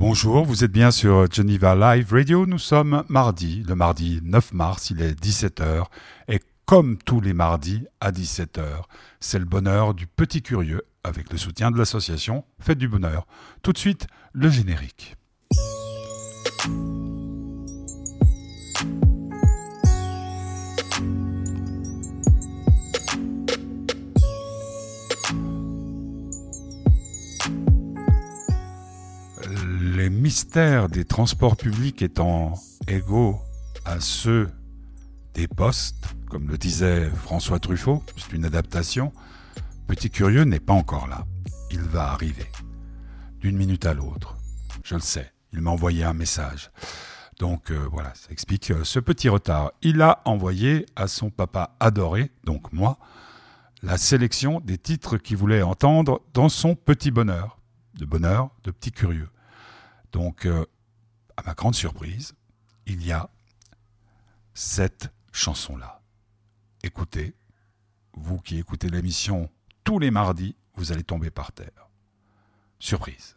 Bonjour, vous êtes bien sur Geneva Live Radio. Nous sommes mardi, le mardi 9 mars, il est 17h. Et comme tous les mardis à 17h, c'est le bonheur du petit curieux avec le soutien de l'association Faites du Bonheur. Tout de suite, le générique. Les mystères des transports publics étant égaux à ceux des postes, comme le disait François Truffaut, c'est une adaptation, Petit Curieux n'est pas encore là. Il va arriver. D'une minute à l'autre. Je le sais, il m'a envoyé un message. Donc euh, voilà, ça explique euh, ce petit retard. Il a envoyé à son papa adoré, donc moi, la sélection des titres qu'il voulait entendre dans son petit bonheur. De bonheur, de petit curieux. Donc, euh, à ma grande surprise, il y a cette chanson-là. Écoutez, vous qui écoutez l'émission tous les mardis, vous allez tomber par terre. Surprise.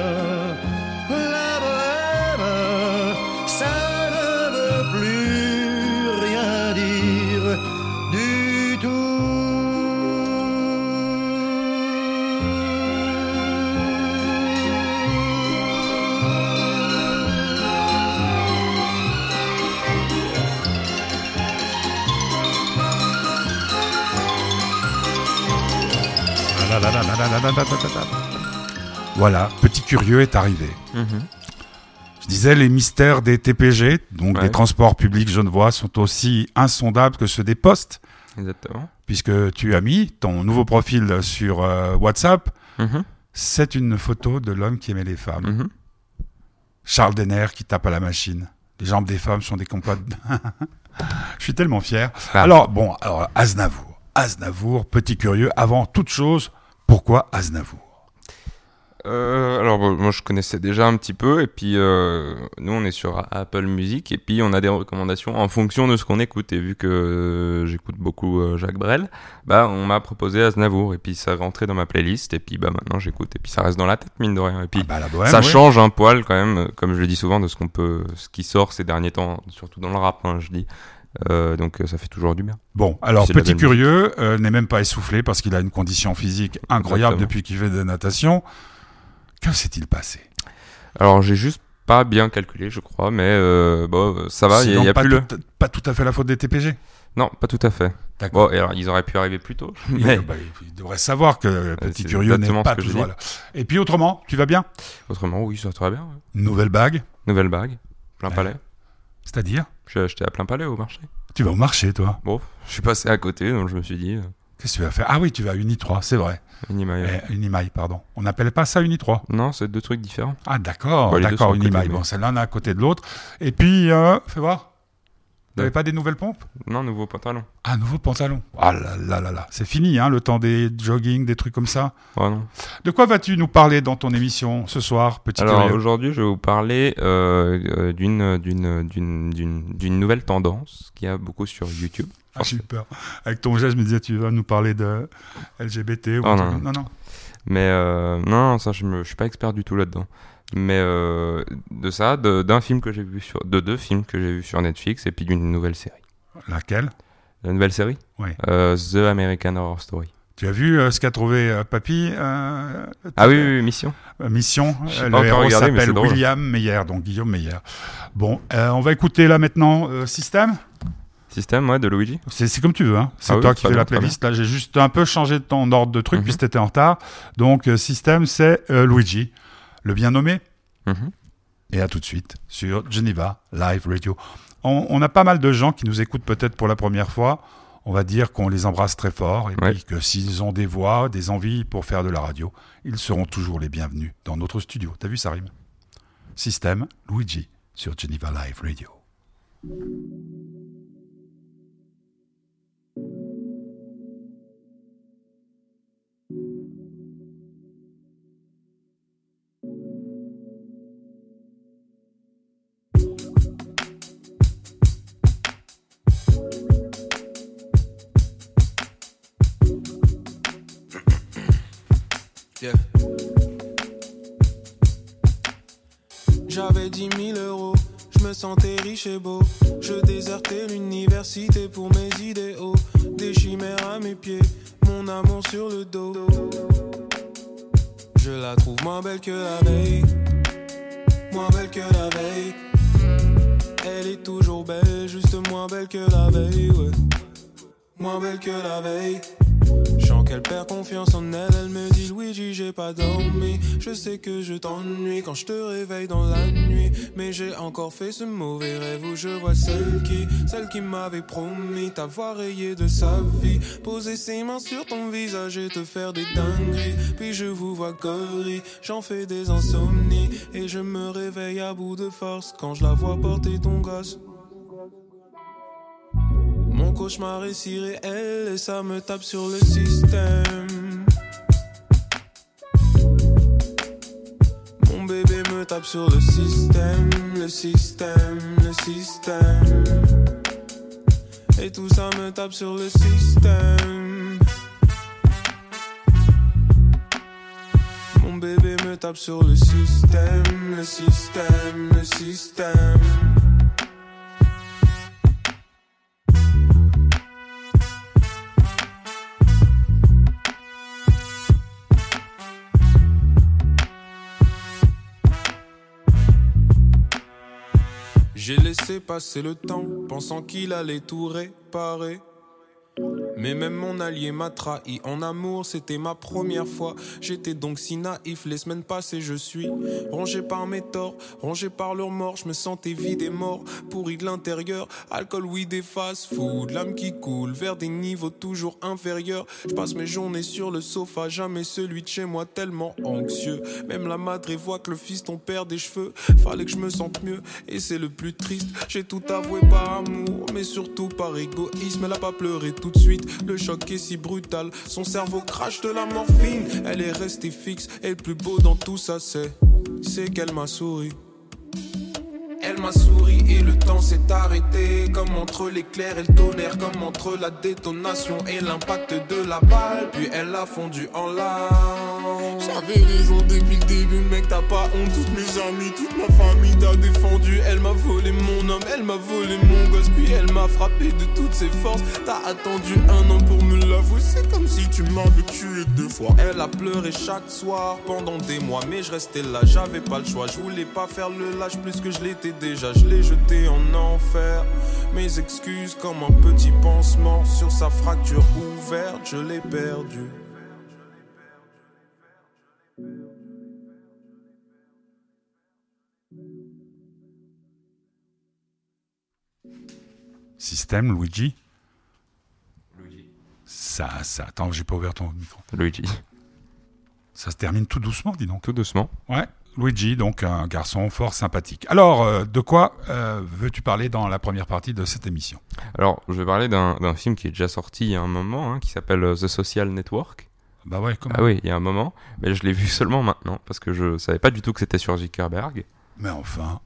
Voilà, Petit Curieux est arrivé. Mhm. Je disais, les mystères des TPG, donc Ouais. des transports publics genevois, sont aussi insondables que ceux des postes, Exactement. puisque tu as mis ton nouveau profil sur euh, WhatsApp. Mhm. C'est une photo de l'homme qui aimait les femmes. Mhm. Charles Denner qui tape à la machine. Les jambes des femmes sont des compotes. Je suis tellement fier. Ah. Alors, bon, alors, Aznavour. Aznavour, petit curieux. Avant toute chose, pourquoi Aznavour? Euh, alors moi je connaissais déjà un petit peu et puis euh, nous on est sur Apple Music et puis on a des recommandations en fonction de ce qu'on écoute. Et vu que euh, j'écoute beaucoup Jacques Brel, bah on m'a proposé Aznavour et puis ça rentrait dans ma playlist et puis bah maintenant j'écoute et puis ça reste dans la tête mine de rien. Et puis Ah bah, bohème, ça ouais. change un poil quand même comme je le dis souvent de ce qu'on peut ce qui sort ces derniers temps surtout dans le rap hein, je dis Euh, donc ça fait toujours du bien. Bon, alors la petit curieux euh, n'est même pas essoufflé parce qu'il a une condition physique incroyable Exactement. depuis qu'il fait de natation. Que s'est-il passé? Alors j'ai juste pas bien calculé je crois mais euh, bon ça va il y y a pas, plus le tout, pas tout à fait la faute des TPG. non pas tout à fait. D'accord. Bon et alors ils auraient pu arriver plus tôt. Il, Mais bah, il devrait savoir que petit curieux n'est pas toujours là. Et puis autrement, tu vas bien? Autrement oui ça va très bien. ouais. Nouvelle bague, Nouvelle bague, plein Ouais. palais. C'est-à-dire J'ai acheté à plein palais au marché. Tu vas au marché, toi. Bon, je suis passé à côté, donc je me suis dit, euh, Qu'est-ce que tu vas faire? Ah oui, tu vas à Uni 3, c'est vrai. Unimail. Eh, Unimail, pardon. On n'appelle pas ça Uni 3. Non, c'est deux trucs différents. Ah d'accord, deux d'accord, Unimail. Bon, c'est l'un à côté de l'autre. Et puis, euh, fais voir. Ouais. pas des nouvelles pompes? Non, nouveau pantalon. Ah, nouveau pantalon. Ah là là là là. C'est fini, hein, le temps des jogging, des trucs comme ça. Non. De quoi vas-tu nous parler dans ton émission ce soir, petit Alors aujourd'hui, je vais vous parler euh, euh, d'une d'une d'une d'une d'une nouvelle tendance qu'il y a beaucoup sur YouTube. Ah, j'ai eu peur. Avec ton geste, je me disais, tu vas nous parler de LGBT ou Oh, un non. non, non. Mais euh, non, ça, je, je suis pas expert du tout là-dedans. Mais euh, de ça, de- d'un film que j'ai vu sur, de deux films que j'ai vu sur Netflix et puis d'une nouvelle série. Laquelle? La nouvelle série, Ouais. Euh, The American Horror Story. Tu as vu euh, ce qu'a trouvé Papy Ah oui, oui, oui, Mission. Mission. Le héros s'appelle c'est. William Meyer, donc Guillaume Meyer. Bon, on va écouter là maintenant Système. Système, ouais, de Luigi. C'est c'est comme tu veux. Hein. C'est Ah oui, toi qui fais bien, la playlist. Là, j'ai juste un peu changé ton ordre de truc Mhm. puisque tu étais en retard. Donc, euh, Système, c'est euh, Luigi, le bien nommé. Mhm. Et à tout de suite sur Geneva Live Radio. On, on a pas mal de gens qui nous écoutent peut-être pour la première fois. On va dire qu'on les embrasse très fort et Ouais. puis que s'ils ont des voix, des envies pour faire de la radio, ils seront toujours les bienvenus dans notre studio. T'as vu ça rime Système Luigi sur Geneva Live Radio. Sentais je te réveille dans la nuit. Mais j'ai encore fait ce mauvais rêve où je vois celle qui Celle qui m'avait promis t'avoir rayé de sa vie. Poser ses mains sur ton visage et te faire des dingueries. Puis je vous vois gorille, j'en fais des insomnies. Et je me réveille à bout de force quand je la vois porter ton gosse. Mon cauchemar est si réel et ça me tape sur le système. Me tape sur le système, le système, le système. Et tout ça me tape sur le système. Mon bébé me tape sur le système, le système, le système. Laissé passer le temps, pensant qu'il allait tout réparer. Mais même mon allié m'a trahi en amour, c'était ma première fois. J'étais donc si naïf, les semaines passées, je suis rongé par mes torts, rongé par leurs morts. Je me sentais vide et mort, pourri de l'intérieur. Alcool, oui, des fast-food, l'âme qui coule vers des niveaux toujours inférieurs. Je passe mes journées sur le sofa, jamais celui de chez moi, tellement anxieux. Même la madre voit que le fils ton perd des cheveux. Fallait que je me sente mieux, et c'est le plus triste. J'ai tout avoué par amour, mais surtout par égoïsme. Elle a pas pleuré tout Le choc est si brutal, son cerveau crache de la morphine. Elle est restée fixe, et le plus beau dans tout ça, c'est, c'est qu'elle m'a souri. Elle m'a souri et le temps s'est arrêté. Comme entre l'éclair et le tonnerre. Comme entre la détonation et l'impact de la balle. Puis elle a fondu en larmes J'avais raison depuis le début mec t'as pas honte. Toutes mes amis, toute ma famille t'a défendu. Elle m'a volé mon homme, elle m'a volé mon gosse. Puis elle m'a frappé de toutes ses forces. T'as attendu un an pour me l'avouer. C'est comme si tu m'avais tué deux fois. Elle a pleuré chaque soir pendant des mois. Mais je restais là, j'avais pas le choix. Je voulais pas faire le lâche plus que je l'étais déjà, je l'ai jeté en enfer. Mes excuses comme un petit pansement sur sa fracture ouverte, je l'ai perdu. Système, Luigi? Luigi. Ça, ça. Attends, j'ai pas ouvert ton micro. Luigi. Ça se termine tout doucement, dis donc. Tout doucement. Ouais. Luigi, donc un garçon fort sympathique. Alors, euh, de quoi euh, veux-tu parler dans la première partie de cette émission? Alors, je vais parler d'un film qui est déjà sorti il y a un moment, hein, qui s'appelle euh, The Social Network. Bah ouais, comment? Ah oui, il y a un moment, mais je l'ai vu seulement maintenant, parce que je savais pas du tout que c'était sur Zuckerberg. Mais enfin.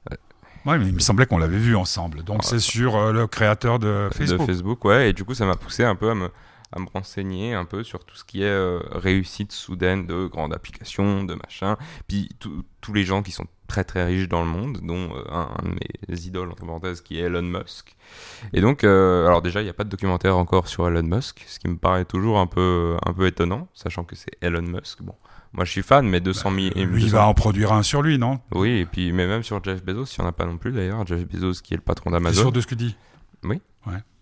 Ouais. Ouais, mais il me semblait qu'on l'avait vu ensemble. Donc Ah, c'est sur euh, le créateur de Facebook. De Facebook, ouais, et du coup, ça m'a poussé un peu à me, à me renseigner un peu sur tout ce qui est euh, réussite soudaine de grandes applications, de machin. Puis tous les gens qui sont très très riches dans le monde, dont euh, un, un de mes idoles, entre parenthèses, qui est Elon Musk. Et donc, euh, alors déjà, il n'y a pas de documentaire encore sur Elon Musk, ce qui me paraît toujours un peu, un peu étonnant, sachant que c'est Elon Musk. Bon, moi je suis fan, mais 200 000... Euh, Lui, il va en produire un sur lui, non? Oui, et puis mais même sur Jeff Bezos, il n'y en a pas non plus d'ailleurs. Jeff Bezos qui est le patron d'Amazon. sûr de ce que tu dis?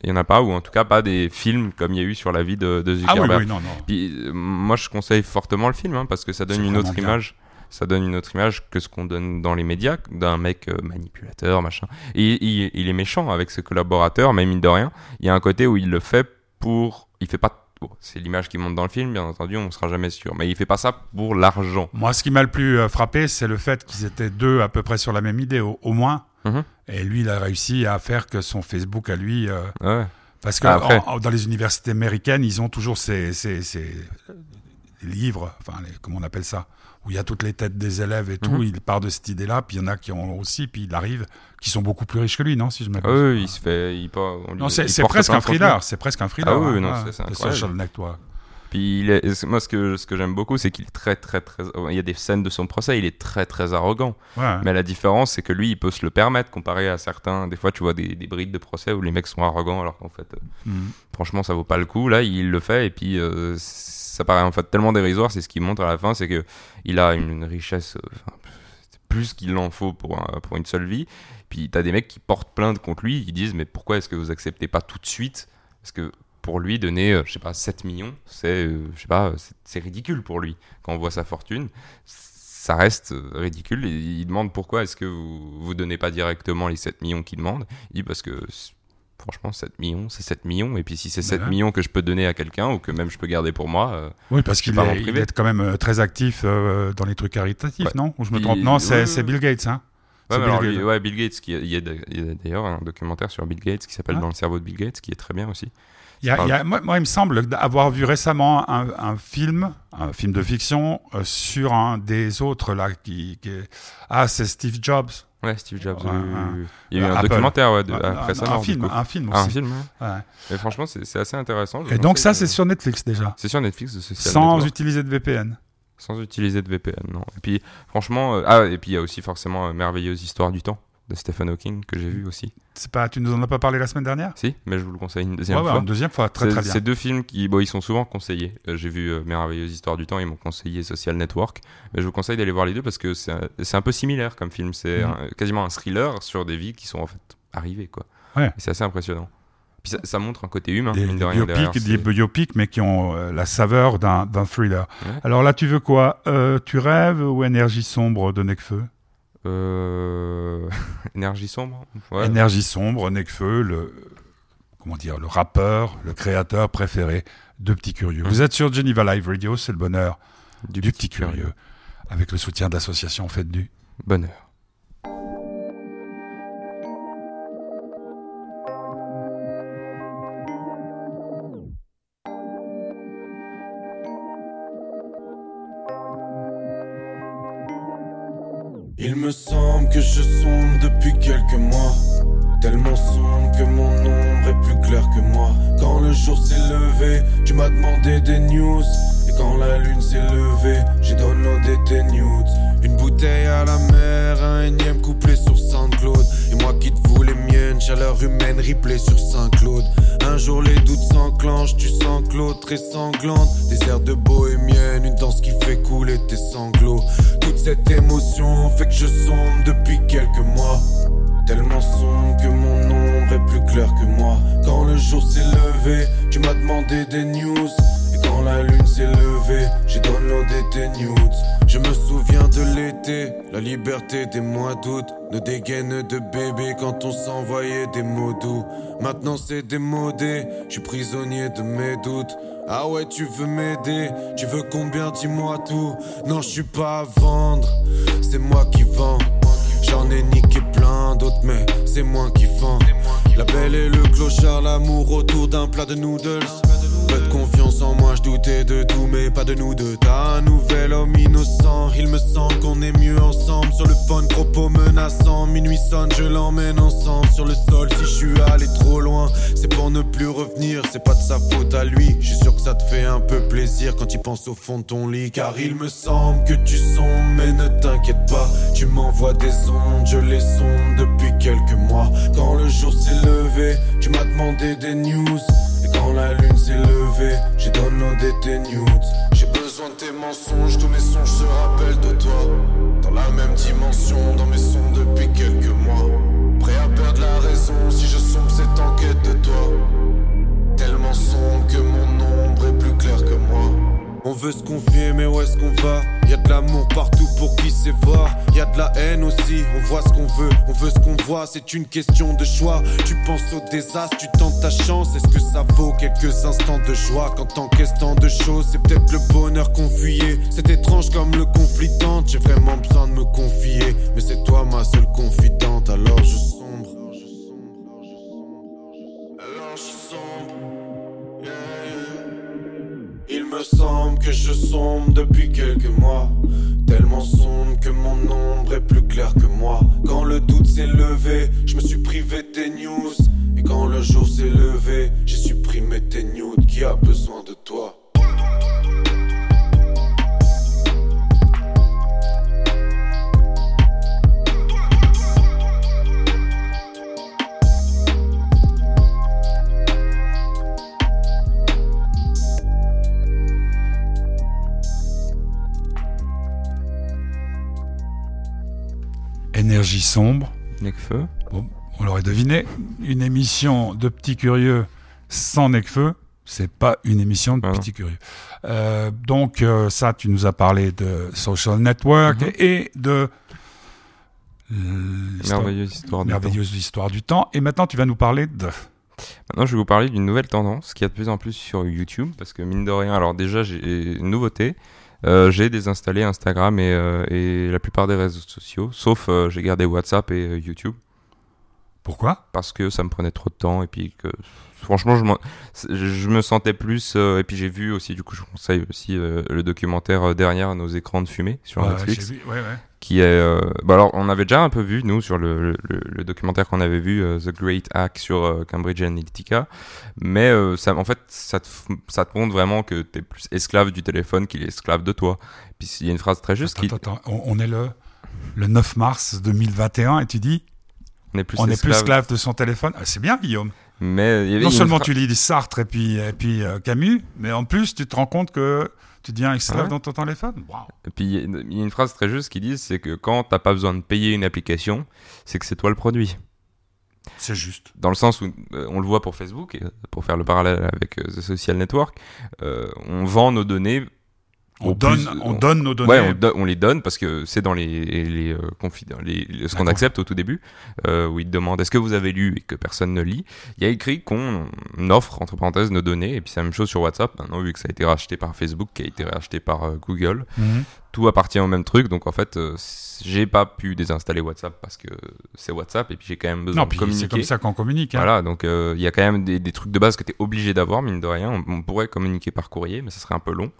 Il n'y en a pas, ou en tout cas pas des films comme il y a eu sur la vie de, de Ah oui, Zuckerberg. oui, non, non. Puis euh, moi je conseille fortement le film hein, parce que ça donne une autre bien. image. Ça donne une autre image que ce qu'on donne dans les médias d'un mec euh, manipulateur, machin. Et il, il est méchant avec ses collaborateurs, mais mine de rien, il y a un côté où il le fait pour. Il fait pas. Bon, c'est l'image qui monte dans le film, bien entendu, on sera jamais sûr. Mais il fait pas ça pour l'argent. Moi, ce qui m'a le plus euh, frappé, c'est le fait qu'ils étaient deux à peu près sur la même idée, au, au moins. Mhm. Et lui, il a réussi à faire que son Facebook à lui. euh, Ouais. parce que en- en- dans les universités américaines, ils ont toujours ces, ces, ces livres, enfin, les- comment on appelle ça, où il y a toutes les têtes des élèves et tout. Mhm. Il part de cette idée-là, puis il y en a qui ont aussi, puis il arrive, qui sont beaucoup plus riches que lui, non Si je Ah m'abuse. oui, il se fait. Il, on lui- Non, c'est presque un thriller. C'est presque un thriller. Ah oui, hein, non, c'est- c'est le incroyable. social network. Puis il est, moi, ce que, ce que j'aime beaucoup, c'est qu'il est très, très, très. Il y a des scènes de son procès, il est très, très arrogant. Ouais. Mais la différence, c'est que lui, il peut se le permettre comparé à certains. Des fois, tu vois des, des brides de procès où les mecs sont arrogants, alors qu'en fait, euh, Mhm. franchement, ça vaut pas le coup. Là, il le fait, et puis euh, ça paraît en fait tellement dérisoire. C'est ce qu'il montre à la fin, c'est que il a une, richesse, euh, enfin, plus qu'il en faut pour, un- pour une seule vie. Puis t'as des mecs qui portent plainte contre lui, ils disent, mais pourquoi est-ce que vous acceptez pas tout de suite? Parce que pour lui, donner, euh, je sais pas, 7 millions, c'est, euh, je sais pas, c'est- ridicule pour lui. Quand on voit sa fortune, ça reste euh, ridicule. Et il demande pourquoi est-ce que vous, vous donnez pas directement les 7 millions qu'il demande. Il dit parce que franchement, 7 millions, c'est 7 millions. Et puis si c'est 7 ouais. millions que je peux donner à quelqu'un ou que même je peux garder pour moi, Oui, parce qu'il est, il est quand même très actif euh, dans les trucs caritatifs, Ouais. non? Ou je me trompe? Non, c'est oui. Bill Gates, hein Ouais, Bill alors, Gates. lui- ouais, Bill Gates, qui, il y a d- il y a d'ailleurs un documentaire sur Bill Gates qui s'appelle Ah. Dans le cerveau de Bill Gates, qui est très bien aussi. Il y a- parle- il y a- moi, moi, il me semble avoir vu récemment un, un film, un film de fiction euh, sur un des autres là qui, qui est- ah c'est Steve Jobs. Ouais, Steve Jobs. Ouais. Il y a eu un Apple. documentaire ouais, de, Un- après un, sa un film, coup. un film Ah, aussi. un film, ouais. Et franchement, c'est assez intéressant. je Et donc ça c'est sur Netflix déjà, C'est sur Netflix de Social sans Network. utiliser de VPN. Sans utiliser de VPN, non. Et puis, franchement, euh, ah, et puis il y a aussi forcément euh, Merveilleuse Histoire du Temps de Stephen Hawking que j'ai vu aussi. C'est pas, tu nous en as pas parlé la semaine dernière? Si, mais je vous le conseille une deuxième Ouais, ouais, fois. une deuxième fois, très très bien. C'est deux films qui, bon, ils sont souvent conseillés. Euh, j'ai vu euh, Merveilleuse Histoire du Temps, ils m'ont conseillé Social Network. Mais je vous conseille d'aller voir les deux parce que c'est un, peu similaire comme film. C'est Mhm. quasiment un thriller sur des vies qui sont en fait arrivées, quoi. Ouais. C'est assez impressionnant. Puis ça, ça montre un côté humain, des, des derrière, biopics, des c'est- biopics, mais qui ont euh, la saveur d'un d'un thriller. Ouais. Alors là, tu veux quoi? Tu rêves ou énergie sombre de Necfeu? Euh... Énergie sombre ouais. Énergie sombre, Necfeu, le comment dire, le rappeur, le créateur préféré de Petit Curieux. Mhm. Vous êtes sur Geneva Live Radio, c'est le bonheur du, Petit Curieux, avec le soutien de l'association Fête du. Bonheur. Je sombre depuis quelques mois. Tellement sombre que mon ombre est plus claire que moi. Quand le jour s'est levé, tu m'as demandé des news. Humaine replay sur Saint-Claude. Un jour les doutes s'enclenchent, tu sens que l'autre est sanglante. Des airs de bohémienne, une danse qui fait couler tes sanglots. Toute cette émotion fait que je sombre depuis quelques mois. Tellement sombre que mon ombre est plus claire que moi. Quand le jour s'est levé, tu m'as demandé des news. La lune s'est levée, j'ai downloadé tes nudes. Je me souviens de l'été, la liberté des mois d'août. Nos dégaines de bébé quand on s'envoyait des mots doux. Maintenant c'est démodé, je suis prisonnier de mes doutes. Ah ouais, tu veux m'aider, tu veux combien, dis-moi tout. Non, je suis pas à vendre, c'est moi qui vends. J'en ai niqué plein d'autres, mais c'est moi qui vends. La belle et le clochard, l'amour autour d'un plat de noodles. Peu de confiance en moi, je doutais de tout, mais pas de nous deux. T'as un nouvel homme innocent, il me semble qu'on est mieux ensemble. Sur le phone, propos menaçants. Minuit sonne, je l'emmène ensemble sur le sol. Si je suis allé trop loin, c'est pour ne plus revenir. C'est pas de sa faute à lui. Je suis sûr que ça te fait un peu plaisir quand il pense au fond de ton lit. Car il me semble que tu sombres, mais ne t'inquiète pas. Tu m'envoies des ondes, je les sonde depuis quelques mois. Quand le jour s'est levé, tu m'as demandé des news. Et quand la lune s'est levée, j'ai downloadé tes nudes. J'ai besoin de tes mensonges, tous mes songes se rappellent de toi. Dans la même dimension, dans mes sons depuis quelques mois. Prêt à perdre la raison si je sombre, c'est en quête de toi. Tellement sombre que mon ombre est plus claire que moi. On veut se confier, mais où est-ce qu'on va? Y a de l'amour partout pour qui c'est voir. Y a de la haine aussi. On voit ce qu'on veut, on veut ce qu'on voit. C'est une question de choix. Tu penses au désastre, tu tentes ta chance. Est-ce que ça vaut quelques instants de joie? Quand t'encaisses tant de choses, c'est peut-être le bonheur qu'on fuyait. C'est étrange comme le conflit tente. J'ai vraiment besoin de me confier. Mais c'est toi ma seule confidente, alors je sombre. Semble que je sombre depuis quelques une émission de Petit Curieux sans Necfeu, c'est pas une émission de Ah non. Petit Curieux. Euh, donc euh, ça, tu nous as parlé de Social Network Mhm. et de Merveilleuse histoire du temps. merveilleuse histoire du temps. Et maintenant, tu vas nous parler de... Maintenant, je vais vous parler d'une nouvelle tendance qui a de plus en plus sur YouTube, parce que mine de rien, alors déjà, j'ai une nouveauté. Euh, j'ai désinstallé Instagram et, euh, et la plupart des réseaux sociaux, sauf euh, j'ai gardé WhatsApp et YouTube, Pourquoi? Parce que ça me prenait trop de temps et puis que franchement, je, je me sentais plus. euh, et puis j'ai vu aussi, du coup, je vous conseille aussi euh, le documentaire euh, Derrière nos écrans de fumée sur Ouais, Netflix. vu, ouais, ouais. qui est euh, bah alors on avait déjà un peu vu nous sur le, le, le documentaire qu'on avait vu euh, The Great Hack sur euh, Cambridge Analytica mais ça en fait ça te, ça te montre vraiment que tu es plus esclave du téléphone qu'il est esclave de toi puis il y a une phrase très juste qui Attends, attends, on, on est le, le 9 mars 2021 et tu dis on est plus on est plus esclave de son téléphone. Ah, c'est bien, Guillaume. mais y avait Non seulement tu lis Sartre et puis, et puis euh, Camus, mais en plus tu te rends compte que tu deviens esclave Ouais. dans ton téléphone. Waouh. Et puis il y a une- phrase très juste qui dit c'est que quand t'as pas besoin de payer une application c'est que c'est toi le produit C'est juste. Dans le sens où euh, on le voit pour Facebook, et pour faire le parallèle avec euh, The Social Network, euh, on vend nos données On donne, plus- on donne nos données. Ouais, on, do- on les donne parce que c'est dans les, les, euh, les- les- ce qu'on accepte au tout début, euh, où ils te demandent est-ce que vous avez lu et que personne ne lit? Il y a écrit qu'on offre, entre parenthèses, nos données, et puis c'est la même chose sur WhatsApp, maintenant vu que ça a été racheté par Facebook, qui a été racheté par euh, Google, Mhm. tout appartient au même truc, donc en fait, euh, j'ai pas pu désinstaller WhatsApp parce que c'est WhatsApp, et puis j'ai quand même besoin Non, de puis communiquer. c'est comme ça qu'on communique. hein. Voilà, donc euh, il y a quand même des, des trucs de base que tu es obligé d'avoir, mine de rien. On, on pourrait communiquer par courrier, mais ça serait un peu long.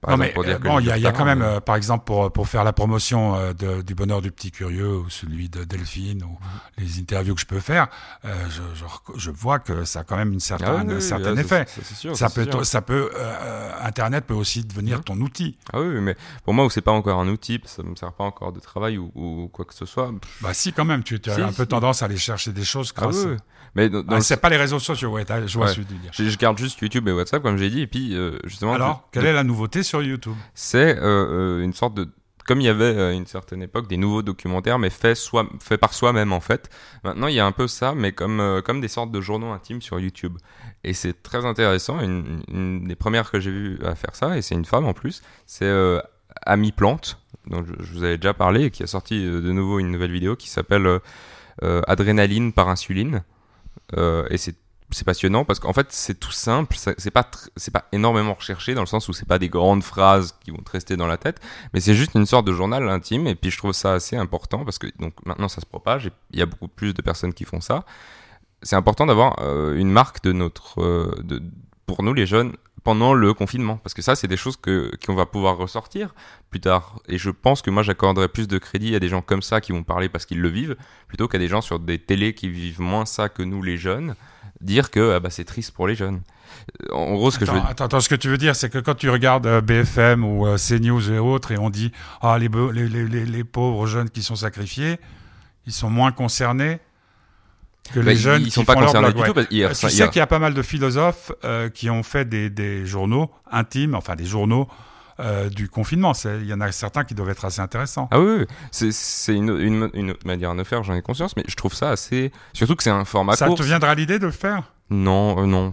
Par Non, exemple, mais euh, bon, il y a, y quand même, mais- euh, par exemple, pour, pour faire la promotion euh, de- du bonheur du petit curieux ou celui de Delphine ou les interviews que je peux faire, euh, je, je, vois que ça a quand même une certaine, Ah oui, un oui, certain ah, effet. ça, sûr, peut, sûr. ça peut, euh, Internet peut aussi devenir Mhm. ton outil. Ah oui, mais pour moi, où c'est pas encore un outil, ça me sert pas encore de travail ou, ou quoi que ce soit. Bah si, quand même, tu, tu as Si, un peu tendance à aller chercher des choses Ah grâce. oui. Mais dans, dans Ah, le- c'est pas les réseaux sociaux, ouais, je vois Ouais. ce que tu veux dire. je, je garde juste YouTube et WhatsApp, comme j'ai dit, et puis euh, justement, Alors, quelle est la nouveauté sur YouTube? C'est euh, euh, une sorte de comme il y avait à une certaine époque des nouveaux documentaires mais faits soi fait par soi-même en fait maintenant il y a un peu ça mais comme euh, comme des sortes de journaux intimes sur YouTube et c'est très intéressant une, une des premières que j'ai vues à faire ça et c'est une femme en plus c'est euh, Ami Plante dont je, je vous avais déjà parlé et qui a sorti euh, de nouveau une nouvelle vidéo qui s'appelle Adrénaline par insuline et c'est c'est passionnant parce qu'en fait c'est tout simple c'est pas c'est pas énormément recherché dans le sens où c'est pas des grandes phrases qui vont te rester dans la tête mais c'est juste une sorte de journal intime et puis je trouve ça assez important parce que donc maintenant ça se propage et il y a beaucoup plus de personnes qui font ça. C'est important d'avoir euh, une marque de notre euh, de, pour nous les jeunes pendant le confinement. Parce que ça c'est des choses que qu'on va pouvoir ressortir plus tard. Et je pense que moi j'accorderais plus de crédit à des gens comme ça qui vont parler parce qu'ils le vivent plutôt qu'à des gens sur des télés qui vivent moins ça que nous les jeunes. Dire que ah bah, c'est triste pour les jeunes. Euh, en gros ce que je veux attends, attends, ce que tu veux dire, c'est que quand tu regardes euh, BFM ou euh, CNews et autres, et on dit ah les, les, les pauvres jeunes qui sont sacrifiés, ils sont moins concernés que Bah, les jeunes ils sont pas concernés du ouais. tout parce qu'il y a- Euh, ça- tu il y sais qu'il y a pas mal de philosophes euh, qui ont fait des, des journaux intimes, enfin des journaux euh, du confinement. Il y en a certains qui doivent être assez intéressants. Ah oui, oui. c'est une, une, une autre manière de faire, j'en ai conscience, mais je trouve ça assez. Surtout que c'est un format Ça court. te viendra l'idée de le faire? Non, euh, non.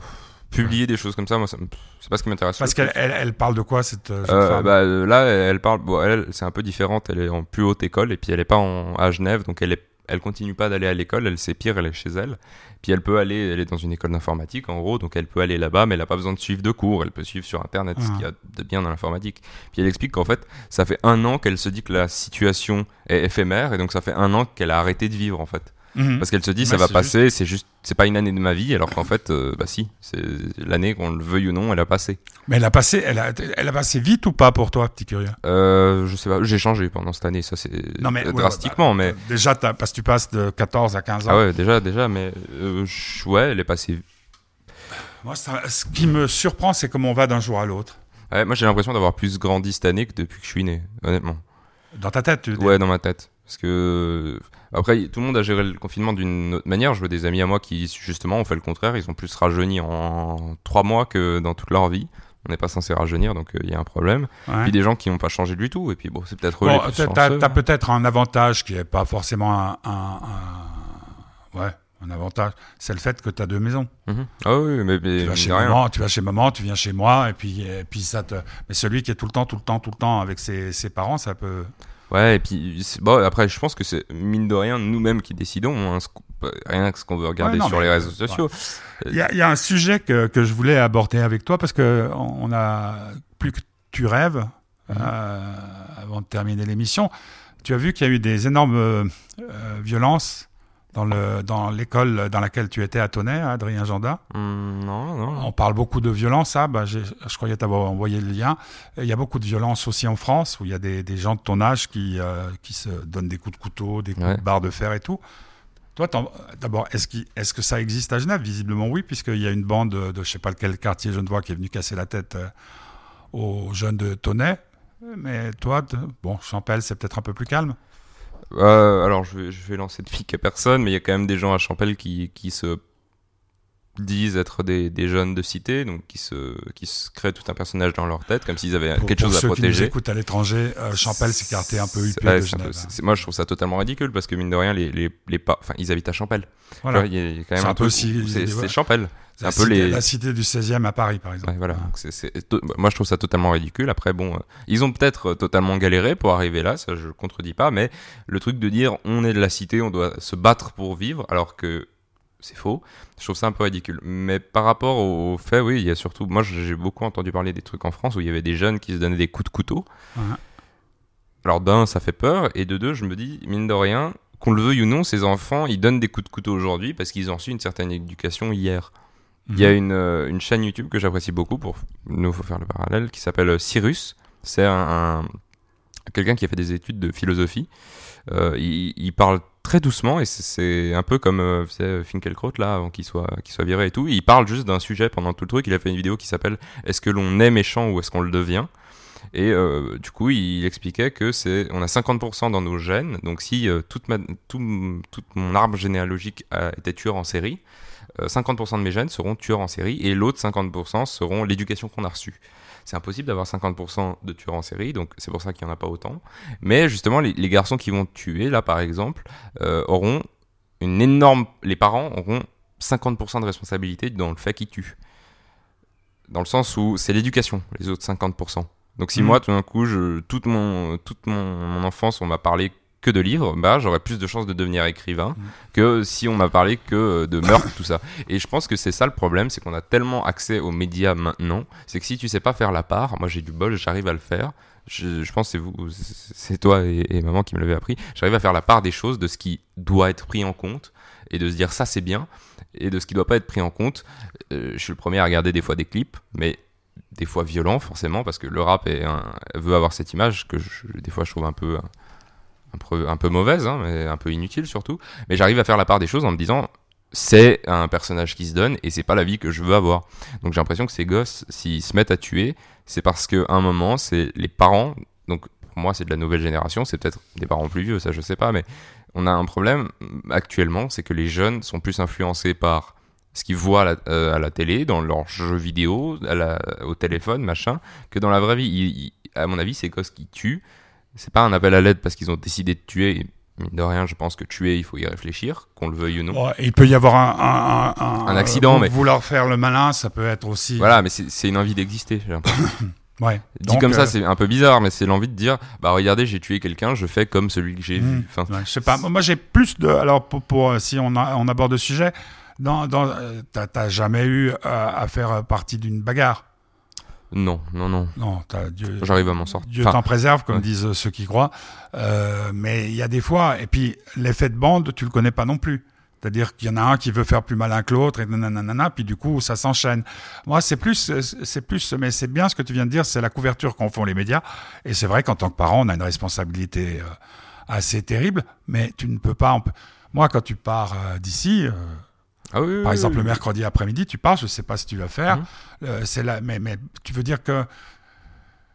Publier des choses comme ça, moi, ça c'est pas ce qui m'intéresse. Parce le qu'elle plus. elle, elle parle de quoi cette jeune Euh, femme? bah, là, elle parle. Bon, elle, c'est un peu différente. Elle est en plus haute école et puis elle est pas en, à Genève, donc elle est, elle continue pas d'aller à l'école. Elle c'est pire, elle est chez elle. Puis elle peut aller, elle est dans une école d'informatique en gros, donc elle peut aller là-bas, mais elle a pas besoin de suivre de cours. Elle peut suivre sur internet ce Ah. qu'il y a de bien dans l'informatique. Puis elle explique qu'en fait, ça fait un an qu'elle se dit que la situation est éphémère et donc ça fait un an qu'elle a arrêté de vivre en fait. Mhm. Parce qu'elle se dit Ouais, ça va passer, c'est juste, c'est pas une année de ma vie, alors qu'en fait, euh, bah si, c'est l'année qu'on le veuille ou non, elle a passé. Mais elle a passé, elle a, elle a passé vite ou pas pour toi, petit curieux? Euh, je sais pas, j'ai changé pendant cette année, ça c'est ouais, drastiquement, ouais, mais bah, déjà parce que tu passes de 14 à 15 ans. ah ouais, déjà, déjà, mais euh, ouais, elle est passée. Moi, ça- ce qui me surprend, c'est comment on va d'un jour à l'autre. Ouais, moi j'ai l'impression d'avoir plus grandi cette année que depuis que je suis né, honnêtement. Dans ta tête, tu veux dire? Ouais, dans ma tête, parce que après tout le monde a géré le confinement d'une autre manière. Je vois des amis à moi qui justement ont fait le contraire, ils ont plus rajeuni en trois mois que dans toute leur vie. On n'est pas censé rajeunir, donc euh, il y a un problème. Ouais. Puis des gens qui n'ont pas changé du tout. Et puis bon, c'est peut-être Bon, t'as- chanceux. t'as peut-être un avantage qui est pas forcément un, un- un- ouais, un avantage. C'est le fait que tu as deux maisons. Mhm. Ah oui, mais, mais Tu vas, chez rien. maman, tu vas chez maman, tu viens chez moi, et puis, et puis ça te. Mais celui qui est tout le temps, tout le temps, tout le temps avec ses, ses parents, ça peut. Ouais, et puis bon, après, je pense que c'est mine de rien nous-mêmes qui décidons, hein, rien que ce qu'on veut regarder Ouais, non, sur les réseaux sociaux. Il y a, il y a un sujet que, que je voulais aborder avec toi parce que on a plus que tu rêves Mhm. euh, avant de terminer l'émission. Tu as vu qu'il y a eu des énormes euh, euh, violences dans le dans l'école dans laquelle tu étais à Tonnet, hein, Adrien Janda. Hum, non, non. On parle beaucoup de violence, ah, bah, je croyais t'avoir envoyé le lien. Il y a beaucoup de violence aussi en France, où il y a des, des gens de ton âge qui, euh, qui se donnent des coups de couteau, des coups Ouais. de barre de fer et tout. Toi, d'abord, est-ce, que ça existe à Genève? Visiblement oui, puisqu'il y a une bande de, je sais pas lequel quartier genevois qui est venue casser la tête euh, aux jeunes de Tonnet. Mais toi, bon, Champel, c'est peut-être un peu plus calme. Euh, alors, je vais, lancer de pique à personne, mais il y a quand même des gens à Champel qui, qui se disent être des, des jeunes de cité, donc qui se, qui se créent tout un personnage dans leur tête, comme s'ils avaient Pour, quelque pour chose à ceux qui nous protéger. écoutent à l'étranger, euh, Champel, c'est quartier un peu huppé ouais, de peu- moi, je trouve ça totalement ridicule parce que mine de rien, les, les, les pas, enfin, ils habitent à Champel. Voilà. Y a quand même un, un peu si- c'est ouais. Champel. C'est La un peu cité, les. la cité du 16e à Paris, par exemple. Ouais, voilà. Moi, je trouve ça totalement ridicule. Après, bon, euh, ils ont peut-être euh, totalement galéré pour arriver là, ça je contredis pas, mais le truc de dire on est de la cité, on doit se battre pour vivre, alors que c'est faux, je trouve ça un peu ridicule. Mais par rapport au au fait, oui, il y a surtout, moi j'ai beaucoup entendu parler des trucs en France où il y avait des jeunes qui se donnaient des coups de couteau. Ouais. Alors d'un, ça fait peur, et de deux, je me dis, mine de rien, qu'on le veuille ou non, ces enfants, ils donnent des coups de couteau aujourd'hui parce qu'ils ont reçu une certaine éducation hier. Il y a Mhm. une, euh, une chaîne YouTube que j'apprécie beaucoup pour nous faut faire le parallèle qui s'appelle euh, Cyrus. C'est un, un- quelqu'un qui a fait des études de philosophie. Euh, il, il parle très doucement et c'est- un peu comme euh, Finkielkraut là avant qu'il soit qu'il soit viré et tout. Il parle juste d'un sujet pendant tout le truc. Il a fait une vidéo qui s'appelle Est-ce que l'on est méchant ou est-ce qu'on le devient? Et euh, du coup, il expliquait que c'est, on a 50% dans nos gènes. Donc, si euh, toute, ma, tout, tout mon arbre généalogique a été tueur en série, 50% de mes gènes seront tueurs en série et l'autre 50% seront l'éducation qu'on a reçue. C'est impossible d'avoir 50% de tueurs en série, donc c'est pour ça qu'il n'y en a pas autant. Mais justement, les, les garçons qui vont tuer, là par exemple, euh, auront une énorme. Les parents auront 50% de responsabilité dans le fait qu'ils tuent. Dans le sens où c'est l'éducation, les autres 50%. Donc si Mhm. moi, tout d'un coup, je, toute, mon, toute mon, mon enfance, on m'a parlé que de livres, bah, j'aurais plus de chances de devenir écrivain Mhm. que si on m'a parlé que euh, de meurtre, tout ça. Et je pense que c'est ça le problème, c'est qu'on a tellement accès aux médias maintenant, c'est que si tu sais pas faire la part, moi j'ai du bol, j'arrive à le faire. Je, je pense que c'est vous, c'est toi et, et maman qui me l'avez appris. J'arrive à faire la part des choses, de ce qui doit être pris en compte et de se dire ça c'est bien et de ce qui doit pas être pris en compte. Euh, je suis le premier à regarder des fois des clips, mais des fois violents forcément parce que le rap est un- veut avoir cette image que je- des fois je trouve un peu un un peu mauvaise, hein, mais un peu inutile surtout. Mais j'arrive à faire la part des choses en me disant c'est un personnage qui se donne et c'est pas la vie que je veux avoir. Donc j'ai l'impression que ces gosses, s'ils se mettent à tuer, c'est parce qu'à un moment, c'est les parents. Donc pour moi, c'est de la nouvelle génération, c'est peut-être des parents plus vieux, ça je sais pas, mais on a un problème mm, actuellement, c'est que les jeunes sont plus influencés par ce qu'ils voient à la, euh, télé, dans leurs jeux vidéo, au téléphone, machin, que dans la vraie vie. À mon avis, ces gosses qui tuent, c'est pas un appel à l'aide parce qu'ils ont décidé de tuer. Et mine de rien, je pense que tuer, il faut y réfléchir, qu'on le veuille ou non. Il peut y avoir un, un, un, Un accident, euh, mais- Vouloir faire le malin, ça peut être aussi. Voilà, mais c'est une envie d'exister. Ouais. Dit Donc, comme ça, euh, c'est un peu bizarre, mais c'est l'envie de dire, bah regardez, j'ai tué quelqu'un, je fais comme celui que j'ai Hmm. vu. Enfin, Ouais, je sais pas. Moi, j'ai plus de. Alors, pour, pour, euh, si on, a- on aborde le sujet, dans, dans, euh, t'as jamais eu à faire partie d'une bagarre. Non, non, non. Non, Dieu. J'arrive à m'en sortir. Dieu Enfin, t'en préserve, comme ouais. disent ceux qui croient. Euh, mais il y a des fois, et puis l'effet de bande, tu le connais pas non plus. C'est-à-dire qu'il y en a un qui veut faire plus malin que l'autre, et nanana, puis du coup, ça s'enchaîne. Moi, c'est plus, c'est plus, mais c'est bien ce que tu viens de dire, c'est la couverture qu'en font les médias. Et c'est vrai qu'en tant que parent, on a une responsabilité euh, assez terrible, mais tu ne peux pas. Moi, quand tu pars euh, d'ici, ah oui, par oui, exemple, oui. le mercredi après-midi, tu pars, je sais pas ce que tu vas faire. Mhm. Euh, c'est là, mais, mais tu veux dire que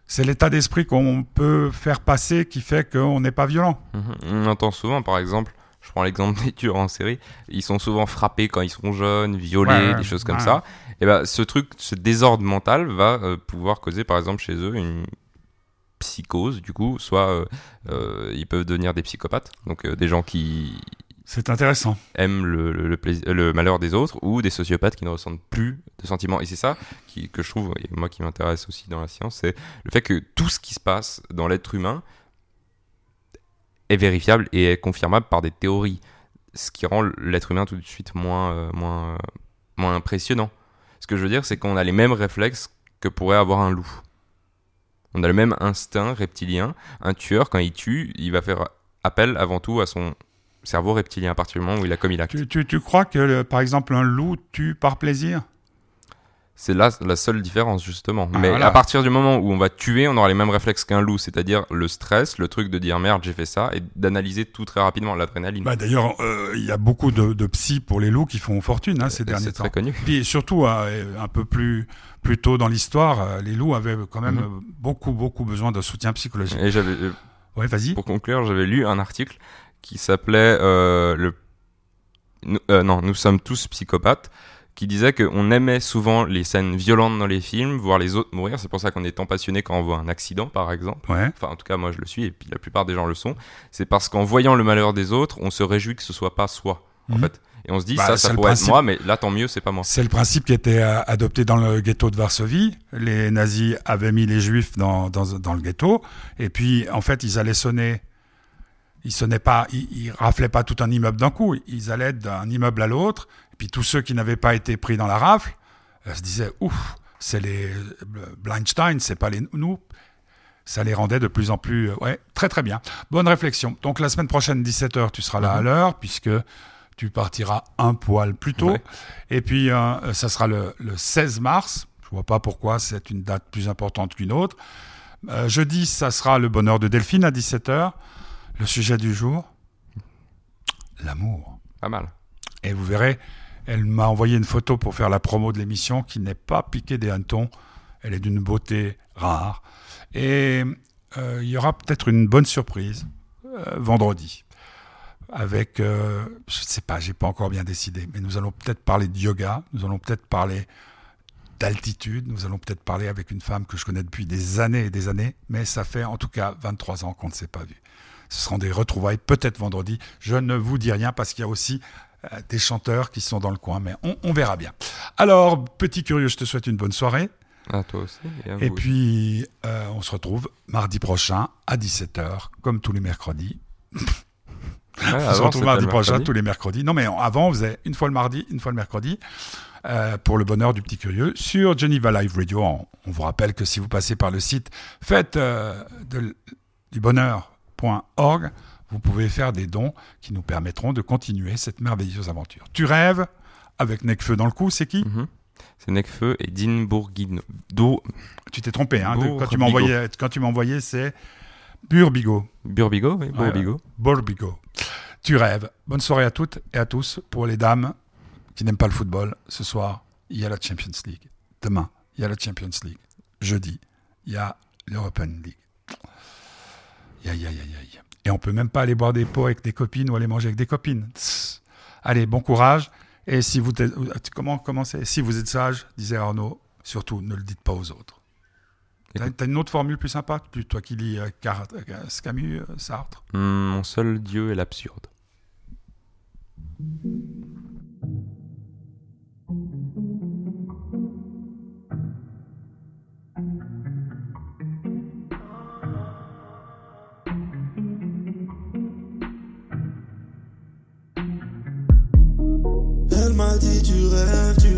c'est l'état d'esprit qu'on peut faire passer qui fait qu'on n'est pas violent. Mhm. On entend souvent, par exemple, je prends l'exemple des tueurs en série, ils sont souvent frappés quand ils sont jeunes, violés, Ouais, des choses comme ouais. ça. Et ben, ce truc, ce désordre mental va euh, pouvoir causer, par exemple, chez eux une psychose, du coup, soit euh, ils peuvent devenir des psychopathes, donc des gens qui C'est intéressant. aiment le, malheur des autres, ou des sociopathes qui ne ressentent plus de sentiments. Et c'est ça que je trouve, et moi qui m'intéresse aussi dans la science, c'est le fait que tout ce qui se passe dans l'être humain est vérifiable et est confirmable par des théories, ce qui rend l'être humain tout de suite moins, euh, moins, euh, moins impressionnant. Ce que je veux dire, c'est qu'on a les mêmes réflexes que pourrait avoir un loup. On a le même instinct reptilien. Un tueur, quand il tue, il va faire appel avant tout à son cerveau reptilien à partir du moment où il a commis l'acte. Tu, tu, tu crois que, le- par exemple, un loup tue par plaisir? C'est là la seule différence, justement. Ah, Mais voilà. à partir du moment où on va tuer, on aura les mêmes réflexes qu'un loup, c'est-à-dire le stress, le truc de dire merde, j'ai fait ça, et d'analyser tout très rapidement, l'adrénaline. bah, D'ailleurs, euh, il y a beaucoup de, de psys pour les loups qui font fortune hein, ces derniers c'est temps. très connu. Puis surtout, euh, un peu plus, plus tôt dans l'histoire, euh, les loups avaient quand même Mhm. beaucoup, beaucoup besoin de soutien psychologique. Et j'avais, Ouais, vas-y. pour conclure, j'avais lu un article qui s'appelait euh, le... nous- euh, non, nous sommes tous psychopathes, qui disait qu'on aimait souvent les scènes violentes dans les films, voir les autres mourir. C'est pour ça qu'on est tant passionné quand on voit un accident, par exemple. Ouais. Enfin, en tout cas, moi je le suis, et puis la plupart des gens le sont. C'est parce qu'en voyant le malheur des autres, on se réjouit que ce soit pas soi, en Mhm. fait. Et on se dit, Bah, ça, ça pourrait principe. être moi, mais là, tant mieux, c'est pas moi. C'est le principe qui était euh, adopté dans le ghetto de Varsovie. Les nazis avaient mis les juifs dans, dans, dans le ghetto. Et puis, en fait, ils allaient sonner. Ils sonnaient pas, ils, ils raflaient pas tout un immeuble d'un coup. Ils allaient d'un immeuble à l'autre. Et puis, tous ceux qui n'avaient pas été pris dans la rafle euh, se disaient Ouf, c'est les euh, Blindstein, c'est pas les nous. Ça les rendait de plus en plus. euh, ouais, très très bien. Bonne réflexion. Donc, la semaine prochaine, 17h, tu seras là à l'heure, puisque tu partiras un poil plus tôt. Ouais. Et puis, euh, ça sera le, le 16 mars. Je vois pas pourquoi c'est une date plus importante qu'une autre. Euh, jeudi, ça sera le bonheur de Delphine à 17h. Le sujet du jour, l'amour. Pas mal. Et vous verrez, elle m'a envoyé une photo pour faire la promo de l'émission qui n'est pas piquée des hannetons. Elle est d'une beauté rare. Et euh, il y aura peut-être une bonne surprise euh, vendredi. Avec, euh, je ne sais pas, j'ai pas encore bien décidé, mais nous allons peut-être parler de yoga, nous allons peut-être parler d'altitude, nous allons peut-être parler avec une femme que je connais depuis des années et des années, mais ça fait en tout cas 23 ans qu'on ne s'est pas vu. Ce seront des retrouvailles peut-être vendredi. Je ne vous dis rien parce qu'il y a aussi euh, des chanteurs qui sont dans le coin, mais on, on verra bien. Alors, petit curieux, je te souhaite une bonne soirée. À toi aussi. Et, à Et vous. puis, euh, on se retrouve mardi prochain à 17h, comme tous les mercredis. Ouais, on se retrouve mardi prochain, mercredi. tous les mercredis. Non, mais avant, on faisait une fois le mardi, une fois le mercredi, euh, pour le bonheur du petit curieux, sur Geneva Live Radio. On, on vous rappelle que si vous passez par le site faites euh, de, du bonheur.org, vous pouvez faire des dons qui nous permettront de continuer cette merveilleuse aventure. Tu rêves avec Necfeu dans le cou, c'est qui Mhm. C'est Necfeu et Dean Bourguigno. Tu t'es trompé, hein, quand tu envoyé, quand tu m'as envoyé, c'est Burbigo. Burbigo, oui, Ouais, Bourbigo. Borbigo. Tu rêves. Bonne soirée à toutes et à tous. Pour les dames qui n'aiment pas le football, ce soir, il y a la Champions League. Demain, il y a la Champions League. Jeudi, il y a l'European League. Aïe, aïe, aïe, aïe. Et on peut même pas aller boire des pots avec des copines ou aller manger avec des copines. Tss. Allez, bon courage. Et si vous, êtes- comment, comment c'est? Si vous êtes sage, disait Arnaud, surtout ne le dites pas aux autres. T'as une autre formule plus sympa? Toi qui lis euh, Car- euh, Camus, euh, Sartre? Hmm, mon seul dieu est l'absurde. Elle m'a dit tu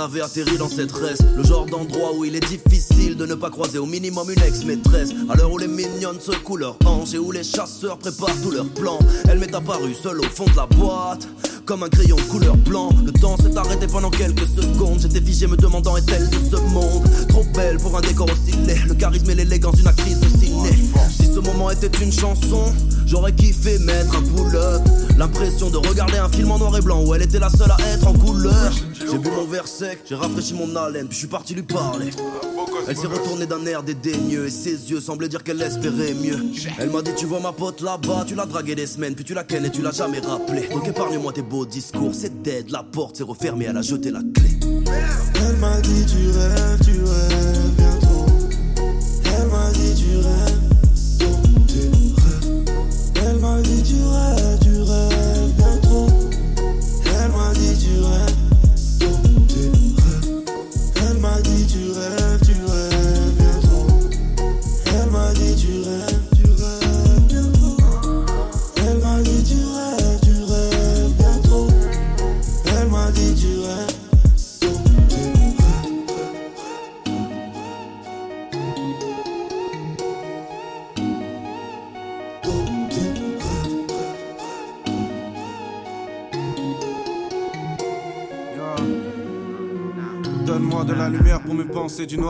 avait atterri dans cette reste. Le genre d'endroit où il est difficile de ne pas croiser au minimum une ex-maîtresse. À l'heure où les mignonnes secouent leurs hanches et où les chasseurs préparent tous leurs plans. Elle m'est apparue seule au fond de la boîte, comme un crayon couleur blanc. Le temps s'est arrêté pendant quelques secondes. J'étais figé me demandant est-elle de ce monde Trop belle pour un décor aussi. Le charisme et l'élégance d'une actrice de ciné. Si ce moment était une chanson, j'aurais kiffé mettre un pull-up. L'impression de regarder un film en noir et blanc où elle était la seule à être en couleur. J'ai bu mon verre sec, j'ai rafraîchi mon haleine, puis je suis parti lui parler. Elle s'est retournée d'un air dédaigneux et ses yeux semblaient dire qu'elle espérait mieux. Elle m'a dit Tu vois ma pote là-bas, tu l'as draguée des semaines, puis tu la kennes et tu l'as jamais rappelé. Donc épargne-moi tes beaux discours, c'est dead, la porte s'est refermée, elle a jeté la clé. Elle m'a dit tu rêves, tu rêves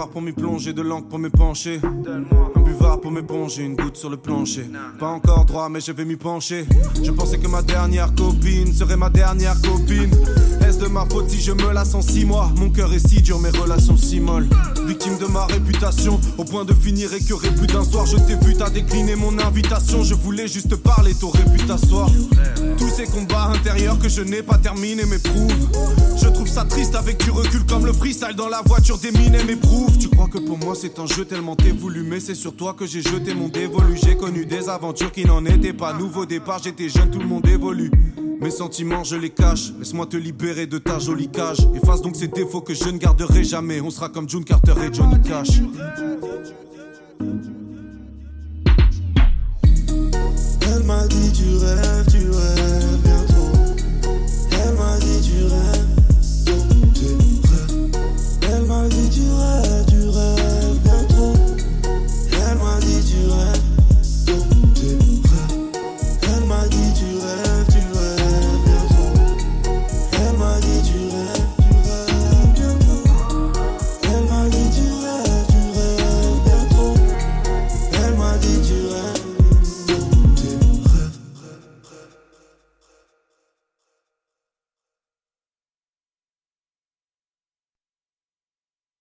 pour m'y plonger, de l'encre pour m'épancher. Un buvard pour m'éponger, une goutte sur le plancher. Pas encore droit, mais je vais m'y pencher. Je pensais que ma dernière copine serait ma dernière copine. Est-ce de ma faute si je me lasse en six mois Mon cœur est si dur, mes relations si molles. Victime de ma réputation, au point de finir écœuré plus d'un soir. Je t'ai vu, t'as décliné mon invitation. Je voulais juste parler, t'aurais pu t'asseoir. Tous ces combats intérieurs que je n'ai pas terminés m'éprouvent. Je trouve ça triste avec du recul comme le freestyle dans la voiture des mines m'éprouve. Tu crois que pour moi c'est un jeu tellement t'es mais c'est sur toi que j'ai jeté mon dévolu. J'ai connu des aventures qui n'en étaient pas. Nouveau départ, j'étais jeune, tout le monde évolue. Mes sentiments, je les cache. Laisse-moi te libérer de ta jolie cage. Efface donc ces défauts que je ne garderai jamais. On sera comme June Carter et Johnny Cash. Elle m'a dit tu rêves, tu rêves